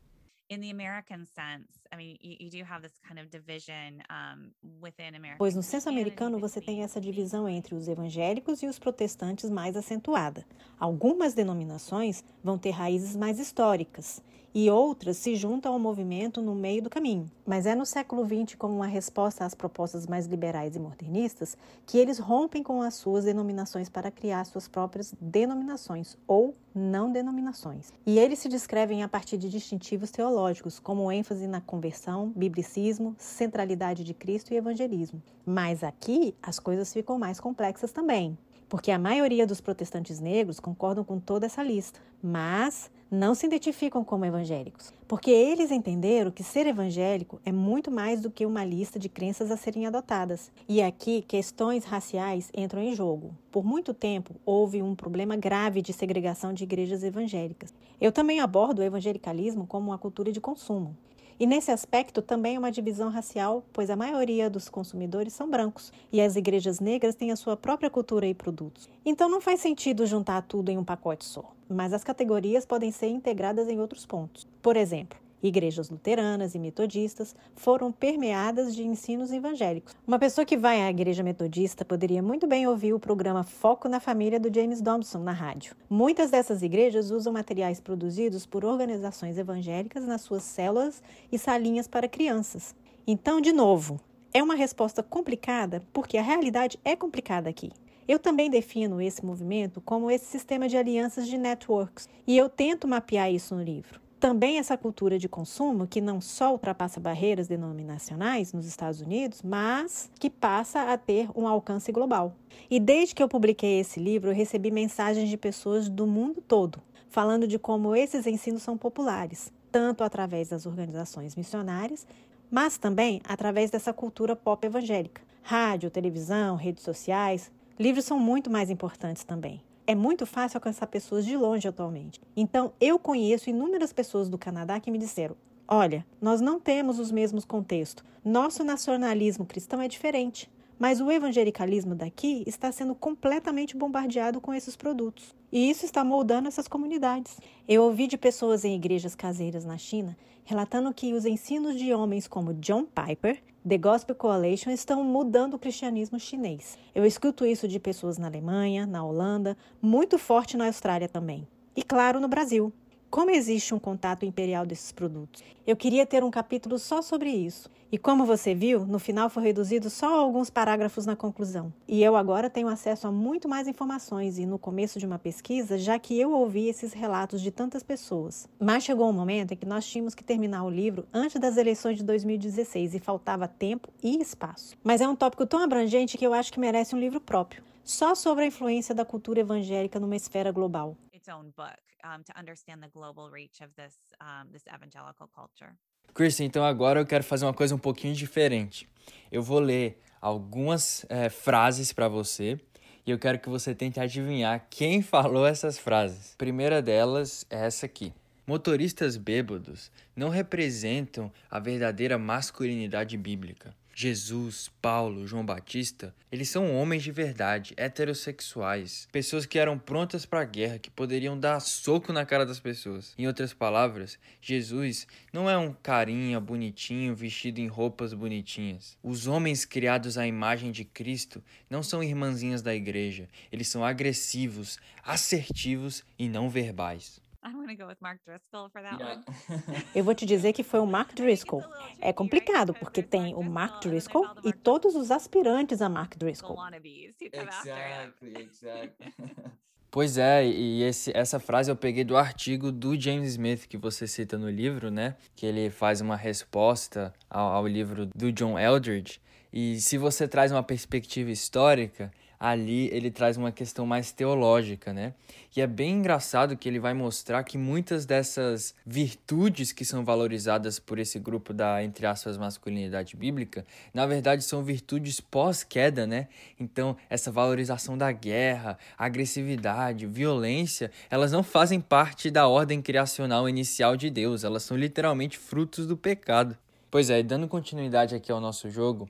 Pois no senso americano você tem essa divisão entre os evangélicos e os protestantes mais acentuada. Algumas denominações vão ter raízes mais históricas e outras se juntam ao movimento no meio do caminho. Mas é no século XX, como uma resposta às propostas mais liberais e modernistas, que eles rompem com as suas denominações para criar suas próprias denominações ou não denominações. E eles se descrevem a partir de distintivos teológicos, como ênfase na conversão, biblicismo, centralidade de Cristo e evangelismo. Mas aqui as coisas ficam mais complexas também porque a maioria dos protestantes negros concordam com toda essa lista, mas não se identificam como evangélicos, porque eles entenderam que ser evangélico é muito mais do que uma lista de crenças a serem adotadas. E aqui questões raciais entram em jogo. Por muito tempo houve um problema grave de segregação de igrejas evangélicas. Eu também abordo o evangelicalismo como uma cultura de consumo. E nesse aspecto também é uma divisão racial, pois a maioria dos consumidores são brancos e as igrejas negras têm a sua própria cultura e produtos. Então não faz sentido juntar tudo em um pacote só, mas as categorias podem ser integradas em outros pontos. Por exemplo, Igrejas luteranas e metodistas foram permeadas de ensinos evangélicos. Uma pessoa que vai à igreja metodista poderia muito bem ouvir o programa Foco na Família do James Dobson na rádio. Muitas dessas igrejas usam materiais produzidos por organizações evangélicas nas suas células e salinhas para crianças. Então, de novo, é uma resposta complicada porque a realidade é complicada aqui. Eu também defino esse movimento como esse sistema de alianças de networks e eu tento mapear isso no livro também essa cultura de consumo que não só ultrapassa barreiras denominacionais nos Estados Unidos, mas que passa a ter um alcance global. E desde que eu publiquei esse livro, eu recebi mensagens de pessoas do mundo todo falando de como esses ensinos são populares, tanto através das organizações missionárias, mas também através dessa cultura pop evangélica. Rádio, televisão, redes sociais, livros são muito mais importantes também é muito fácil alcançar pessoas de longe atualmente. Então, eu conheço inúmeras pessoas do Canadá que me disseram: olha, nós não temos os mesmos contextos. Nosso nacionalismo cristão é diferente. Mas o evangelicalismo daqui está sendo completamente bombardeado com esses produtos. E isso está moldando essas comunidades. Eu ouvi de pessoas em igrejas caseiras na China relatando que os ensinos de homens como John Piper, The Gospel Coalition, estão mudando o cristianismo chinês. Eu escuto isso de pessoas na Alemanha, na Holanda, muito forte na Austrália também. E claro, no Brasil. Como existe um contato imperial desses produtos? Eu queria ter um capítulo só sobre isso. E como você viu, no final foi reduzido só alguns parágrafos na conclusão. E eu agora tenho acesso a muito mais informações e no começo de uma pesquisa, já que eu ouvi esses relatos de tantas pessoas. Mas chegou um momento em que nós tínhamos que terminar o livro antes das eleições de 2016 e faltava tempo e espaço. Mas é um tópico tão abrangente que eu acho que merece um livro próprio só sobre a influência da cultura evangélica numa esfera global. Its own book um, to understand the global reach of this um, this evangelical culture. Kristen, então agora eu quero fazer uma coisa um pouquinho diferente. Eu vou ler algumas é, frases para você e eu quero que você tente adivinhar quem (laughs) falou essas frases. A primeira delas é essa aqui. Motoristas bêbados não representam a verdadeira masculinidade bíblica. Jesus, Paulo, João Batista, eles são homens de verdade, heterossexuais, pessoas que eram prontas para a guerra, que poderiam dar soco na cara das pessoas. Em outras palavras, Jesus não é um carinha bonitinho vestido em roupas bonitinhas. Os homens criados à imagem de Cristo não são irmãzinhas da igreja, eles são agressivos, assertivos e não verbais. Eu vou te dizer que foi o Mark Driscoll. É complicado porque tem o Mark Driscoll e todos os aspirantes a Mark Driscoll. Exactly, exactly. (laughs) Pois é, e esse, essa frase eu peguei do artigo do James Smith que você cita no livro, né? Que ele faz uma resposta ao, ao livro do John Eldridge. E se você traz uma perspectiva histórica, ali ele traz uma questão mais teológica, né? E é bem engraçado que ele vai mostrar que muitas dessas virtudes que são valorizadas por esse grupo da, entre aspas, masculinidade bíblica, na verdade são virtudes pós-queda, né? Então, essa valorização da guerra, agressividade, violência, elas não fazem parte da ordem criacional inicial de Deus, elas são literalmente frutos do pecado. Pois é, dando continuidade aqui ao nosso jogo,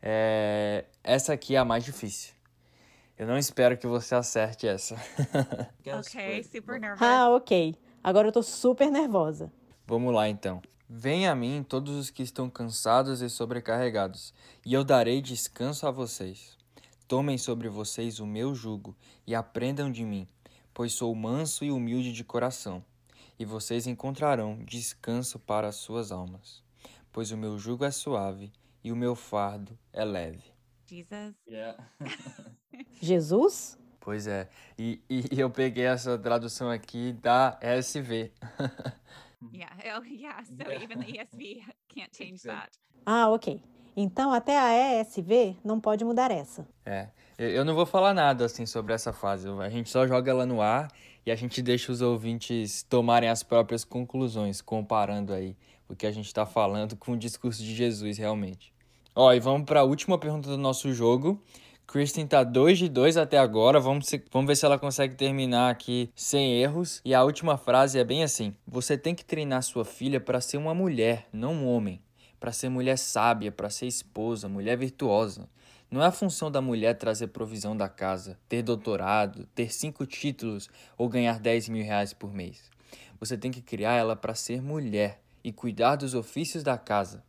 é... essa aqui é a mais difícil. Eu não espero que você acerte essa. (laughs) ok, super nervosa. Ah, ok. Agora eu tô super nervosa. Vamos lá então. Venha a mim todos os que estão cansados e sobrecarregados, e eu darei descanso a vocês. Tomem sobre vocês o meu jugo e aprendam de mim, pois sou manso e humilde de coração, e vocês encontrarão descanso para as suas almas, pois o meu jugo é suave e o meu fardo é leve. Jesus. Yeah. (laughs) Jesus? Pois é. E, e (laughs) eu peguei essa tradução aqui da SV. (laughs) yeah. Oh, yeah. So even the ESV can't change that. Ah, ok. Então até a ESV não pode mudar essa. É. Eu não vou falar nada assim sobre essa fase. A gente só joga ela no ar e a gente deixa os ouvintes tomarem as próprias conclusões, comparando aí o que a gente está falando com o discurso de Jesus realmente. Ó, e vamos para a última pergunta do nosso jogo. Kristen tá 2 de 2 até agora. Vamos, se, vamos ver se ela consegue terminar aqui sem erros. E a última frase é bem assim: Você tem que treinar sua filha para ser uma mulher, não um homem. Para ser mulher sábia, para ser esposa, mulher virtuosa. Não é a função da mulher trazer provisão da casa, ter doutorado, ter cinco títulos ou ganhar 10 mil reais por mês. Você tem que criar ela para ser mulher e cuidar dos ofícios da casa.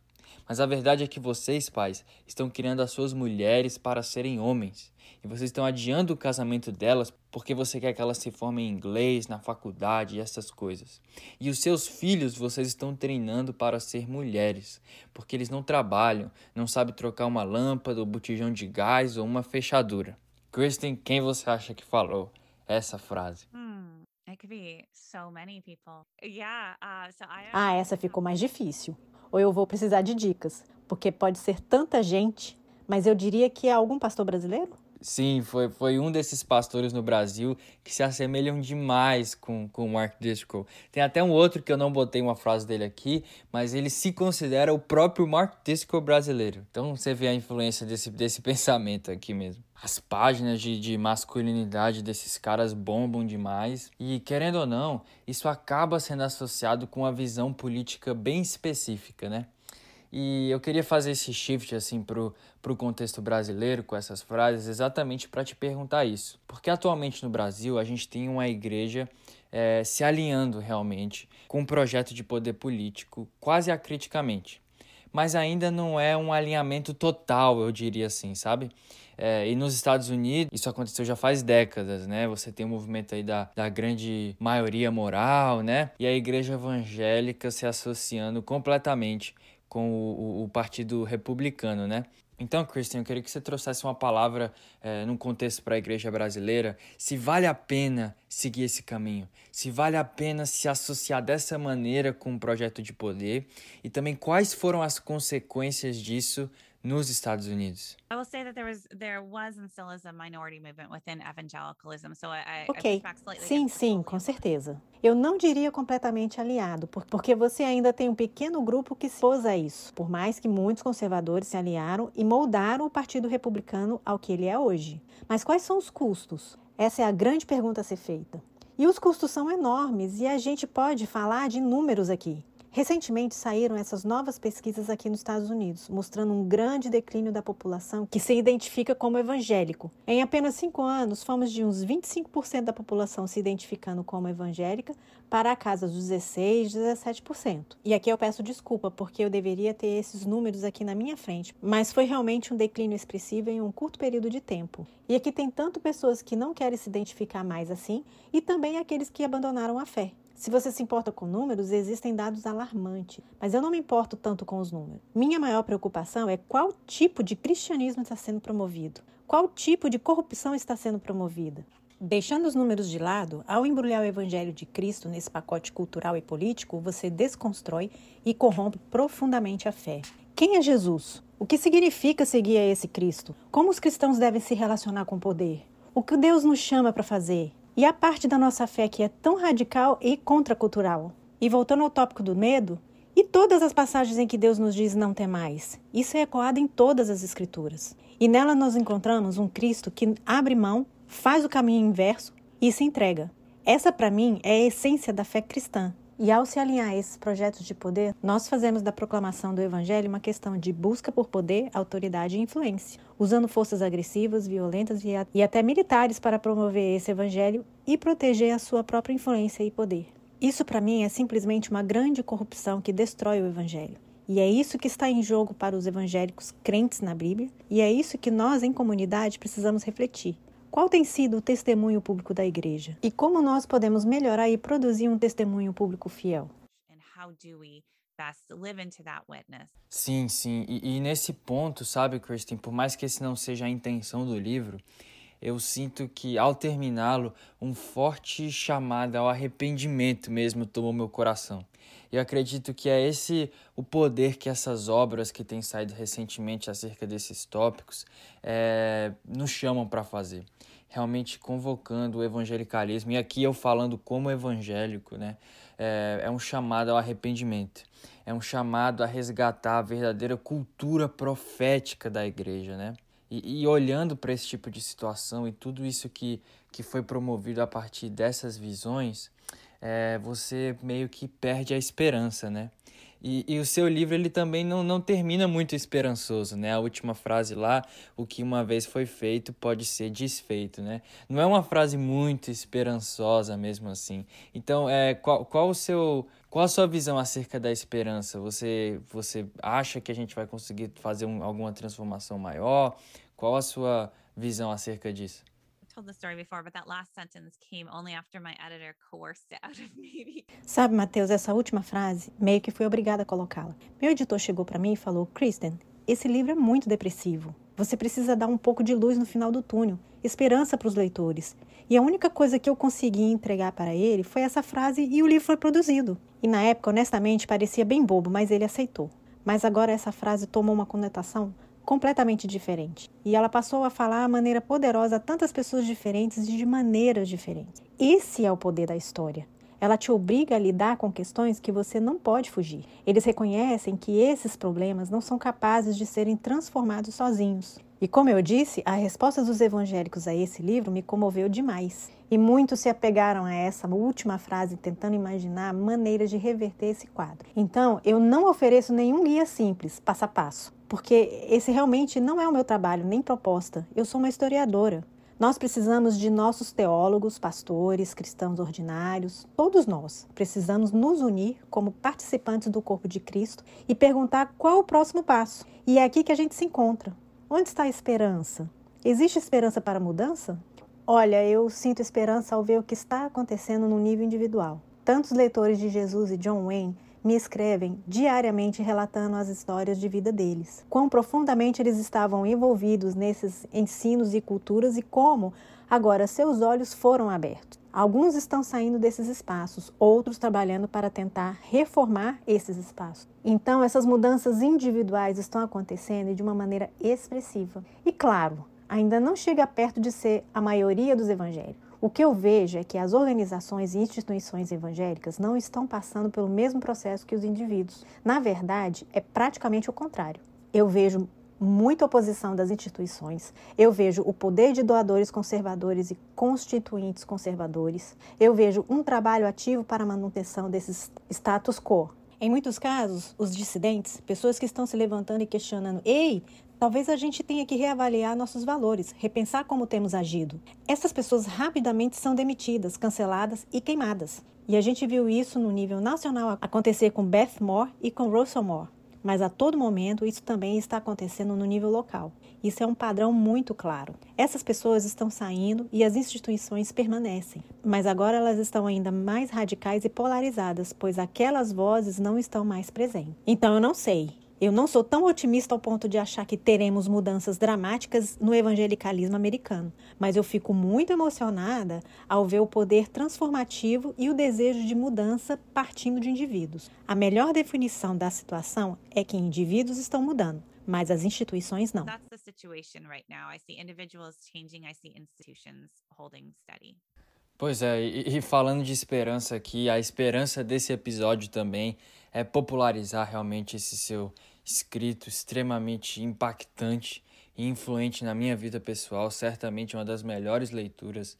Mas a verdade é que vocês, pais, estão criando as suas mulheres para serem homens. E vocês estão adiando o casamento delas porque você quer que elas se formem em inglês, na faculdade e essas coisas. E os seus filhos vocês estão treinando para ser mulheres, porque eles não trabalham, não sabem trocar uma lâmpada, um botijão de gás ou uma fechadura. Kristen, quem você acha que falou essa frase? Hmm. It could be so many people. Yeah, uh, so I Ah, essa ficou mais difícil ou eu vou precisar de dicas, porque pode ser tanta gente, mas eu diria que é algum pastor brasileiro? Sim, foi, foi um desses pastores no Brasil que se assemelham demais com, com o Mark Driscoll. Tem até um outro que eu não botei uma frase dele aqui, mas ele se considera o próprio Mark Driscoll brasileiro. Então você vê a influência desse, desse (laughs) pensamento aqui mesmo. As páginas de, de masculinidade desses caras bombam demais. E querendo ou não, isso acaba sendo associado com uma visão política bem específica, né? E eu queria fazer esse shift assim pro, pro contexto brasileiro com essas frases exatamente para te perguntar isso. Porque atualmente no Brasil a gente tem uma igreja é, se alinhando realmente com um projeto de poder político quase acriticamente. Mas ainda não é um alinhamento total, eu diria assim, sabe? É, e nos Estados Unidos, isso aconteceu já faz décadas, né? Você tem o um movimento aí da, da grande maioria moral, né? E a igreja evangélica se associando completamente com o, o, Partido Republicano, né? Então, Christian, eu queria que você trouxesse uma palavra é, num contexto para a igreja brasileira, se vale a pena seguir esse caminho, se vale a pena se associar dessa maneira com um projeto de poder e também quais foram as consequências disso nos Estados Unidos. I will say that there was there was and still is a minority movement within evangelicalism. So I, ok, sim, sim, com certeza. Eu não diria completamente aliado, porque você ainda tem um pequeno grupo que se pôs a isso, por mais que muitos conservadores se aliaram e moldaram o Partido Republicano ao que ele é hoje. Mas quais são os custos? Essa é a grande pergunta a ser feita. E os custos são enormes e a gente pode falar de números aqui. Recentemente saíram essas novas pesquisas aqui nos Estados Unidos, mostrando um grande declínio da população que se identifica como evangélico. Em apenas cinco anos, fomos de uns 25% da população se identificando como evangélica para a casa dos 16, 17%. E aqui eu peço desculpa, porque eu deveria ter esses números aqui na minha frente, mas foi realmente um declínio expressivo em um curto período de tempo. E aqui tem tanto pessoas que não querem se identificar mais assim, e também aqueles que abandonaram a fé. Se você se importa com números, existem dados alarmantes, mas eu não me importo tanto com os números. Minha maior preocupação é qual tipo de cristianismo está sendo promovido, qual tipo de corrupção está sendo promovida. Deixando os números de lado, ao embrulhar o evangelho de Cristo nesse pacote cultural e político, você desconstrói e corrompe profundamente a fé. Quem é Jesus? O que significa seguir a esse Cristo? Como os cristãos devem se relacionar com o poder? O que Deus nos chama para fazer? E a parte da nossa fé que é tão radical e contracultural? E voltando ao tópico do medo, e todas as passagens em que Deus nos diz não ter mais? Isso é ecoado em todas as Escrituras. E nela nós encontramos um Cristo que abre mão, faz o caminho inverso e se entrega. Essa, para mim, é a essência da fé cristã. E ao se alinhar a esses projetos de poder, nós fazemos da proclamação do Evangelho uma questão de busca por poder, autoridade e influência, usando forças agressivas, violentas e até militares para promover esse Evangelho e proteger a sua própria influência e poder. Isso, para mim, é simplesmente uma grande corrupção que destrói o Evangelho. E é isso que está em jogo para os evangélicos crentes na Bíblia, e é isso que nós, em comunidade, precisamos refletir. Qual tem sido o testemunho público da igreja? E como nós podemos melhorar e produzir um testemunho público fiel? Sim, sim. E, e, nesse ponto, sabe, Kristen, por mais que esse não seja a intenção do livro, eu sinto que ao terminá-lo, um forte chamado ao arrependimento mesmo tomou meu coração. Eu acredito que é esse o poder que essas obras que têm saído recentemente acerca desses tópicos é, nos chamam para fazer. Realmente convocando o evangelicalismo, e aqui eu falando como evangélico, né? É, é um chamado ao arrependimento, é um chamado a resgatar a verdadeira cultura profética da igreja, né? E, e olhando para esse tipo de situação e tudo isso que, que foi promovido a partir dessas visões, é, você meio que perde a esperança, né? E, e, o seu livro ele também não, não termina muito esperançoso, né? A última frase lá, o que uma vez foi feito pode ser desfeito, né? Não é uma frase muito esperançosa mesmo assim. Então, é, qual, qual o seu qual a sua visão acerca da esperança? Você você acha que a gente vai conseguir fazer um, alguma transformação maior? Qual a sua visão acerca disso? Sabe, Matheus, essa última frase, meio que fui obrigada a colocá-la. Meu editor chegou para mim e falou: "Kristen, esse livro é muito depressivo. Você precisa dar um pouco de luz no final do túnel, esperança para os leitores." E a única coisa que eu consegui entregar para ele foi essa frase e o livro foi produzido. E na época, honestamente, parecia bem bobo, mas ele aceitou. Mas agora essa frase tomou uma conotação completamente diferente. E ela passou a falar a maneira poderosa a tantas pessoas diferentes e de maneiras diferentes. Esse é o poder da história. Ela te obriga a lidar com questões que você não pode fugir. Eles reconhecem que esses problemas não são capazes de serem transformados sozinhos. E como eu disse, a resposta dos evangélicos a esse livro me comoveu demais. E muitos se apegaram a essa última frase, tentando imaginar maneiras de reverter esse quadro. Então, eu não ofereço nenhum guia simples, passo a passo, porque esse realmente não é o meu trabalho, nem proposta. Eu sou uma historiadora. Nós precisamos de nossos teólogos, pastores, cristãos ordinários, todos nós precisamos nos unir como participantes do corpo de Cristo e perguntar qual o próximo passo. E é aqui que a gente se encontra. Onde está a esperança? Existe esperança para a mudança? Olha, eu sinto esperança ao ver o que está acontecendo no nível individual. Tantos leitores de Jesus e John Wayne me escrevem diariamente relatando as histórias de vida deles. Quão profundamente eles estavam envolvidos nesses ensinos e culturas e como agora seus olhos foram abertos. Alguns estão saindo desses espaços, outros trabalhando para tentar reformar esses espaços. Então, essas mudanças individuais estão acontecendo de uma maneira expressiva. E claro, ainda não chega perto de ser a maioria dos evangélicos o que eu vejo é que as organizações e instituições evangélicas não estão passando pelo mesmo processo que os indivíduos. Na verdade, é praticamente o contrário. Eu vejo muita oposição das instituições. Eu vejo o poder de doadores conservadores e constituintes conservadores. Eu vejo um trabalho ativo para a manutenção desses status quo. Em muitos casos, os dissidentes, pessoas que estão se levantando e questionando: ei, Talvez a gente tenha que reavaliar nossos valores, repensar como temos agido. Essas pessoas rapidamente são demitidas, canceladas e queimadas. E a gente viu isso no nível nacional acontecer com Beth Moore e com Russell Moore. Mas a todo momento isso também está acontecendo no nível local. Isso é um padrão muito claro. Essas pessoas estão saindo e as instituições permanecem, mas agora elas estão ainda mais radicais e polarizadas, pois aquelas vozes não estão mais presentes. Então eu não sei, eu não sou tão otimista ao ponto de achar que teremos mudanças dramáticas no evangelicalismo americano, mas eu fico muito emocionada ao ver o poder transformativo e o desejo de mudança partindo de indivíduos. A melhor definição da situação é que indivíduos estão mudando, mas as instituições não. That's the situation right now. I see individuals changing, I see institutions holding steady. Pois é, e, e falando de esperança aqui, a esperança desse episódio também é popularizar realmente esse seu escrito extremamente impactante e influente na minha vida pessoal, certamente uma das melhores leituras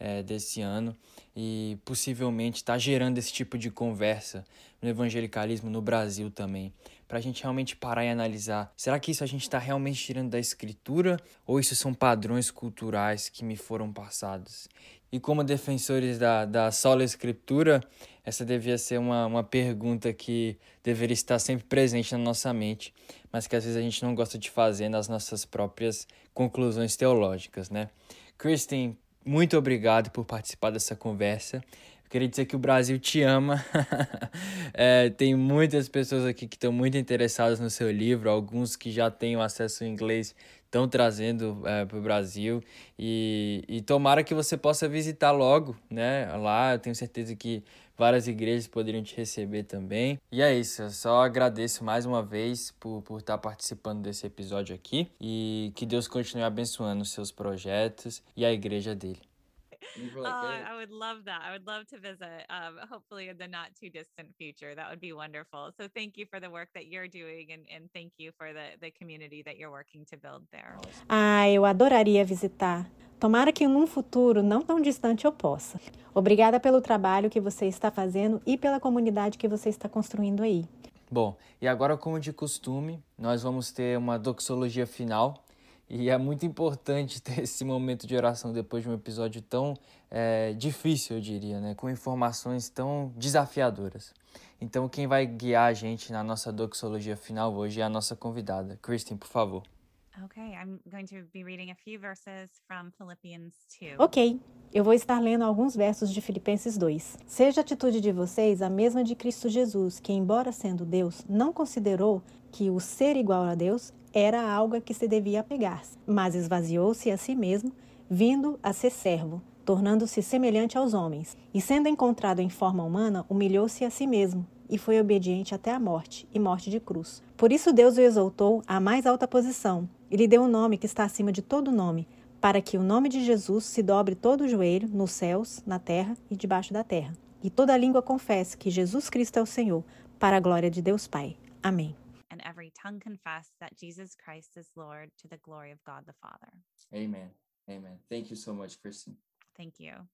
é, desse ano e possivelmente está gerando esse tipo de conversa no evangelicalismo no Brasil também. Para a gente realmente parar e analisar: será que isso a gente está realmente tirando da escritura ou isso são padrões culturais que me foram passados? E como defensores da, da sola escritura, essa devia ser uma, uma pergunta que deveria estar sempre presente na nossa mente, mas que às vezes a gente não gosta de fazer nas nossas próprias conclusões teológicas, né? Kristen, muito obrigado por participar dessa conversa. Eu queria dizer que o Brasil te ama. (laughs) é, tem muitas pessoas aqui que estão muito interessadas no seu livro, alguns que já têm o acesso em inglês estão trazendo é, para o Brasil e, e tomara que você possa visitar logo, né? Lá eu tenho certeza que várias igrejas poderiam te receber também. E é isso, eu só agradeço mais uma vez por, por estar participando desse episódio aqui e que Deus continue abençoando os seus projetos e a igreja dele. Oh, (laughs) I would love that. I would love to visit, um, hopefully in the not too distant future. That would be wonderful. So thank you for the work that you're doing and, and thank you for the, the community that you're working to build there. Ah, eu adoraria visitar. Tomara que num futuro não tão distante eu possa. Obrigada pelo trabalho que você está fazendo e pela comunidade que você está construindo aí. Bom, e agora, como de costume, nós vamos ter uma doxologia final e é muito importante (laughs) ter esse momento de oração depois de um episódio tão é, difícil, eu diria, né? com informações tão desafiadoras. Então, quem vai guiar a gente na nossa doxologia final hoje é a nossa convidada. Kristen, por favor. Okay, I'm going to be reading a few verses from Philippians 2. Ok, eu vou estar lendo alguns versos de Filipenses 2. Seja a atitude de vocês a mesma de Cristo Jesus, que, embora sendo Deus, não considerou que o ser igual a Deus era algo a que se devia apegar-se, mas esvaziou-se a si mesmo, vindo a ser servo, tornando-se semelhante aos homens. E sendo encontrado em forma humana, humilhou-se a si mesmo e foi obediente até a morte, e morte de cruz. Por isso Deus o exaltou à mais alta posição, e lhe deu um nome que está acima de todo nome, para que o nome de Jesus se dobre todo o joelho, nos céus, na terra e debaixo da terra. E toda língua confesse que Jesus Cristo é o Senhor, para a glória de Deus Pai. Amém. And every tongue confess that Jesus Christ is Lord to the glory of God the Father. Amen. Amen. Thank you so much, Kristen. Thank you.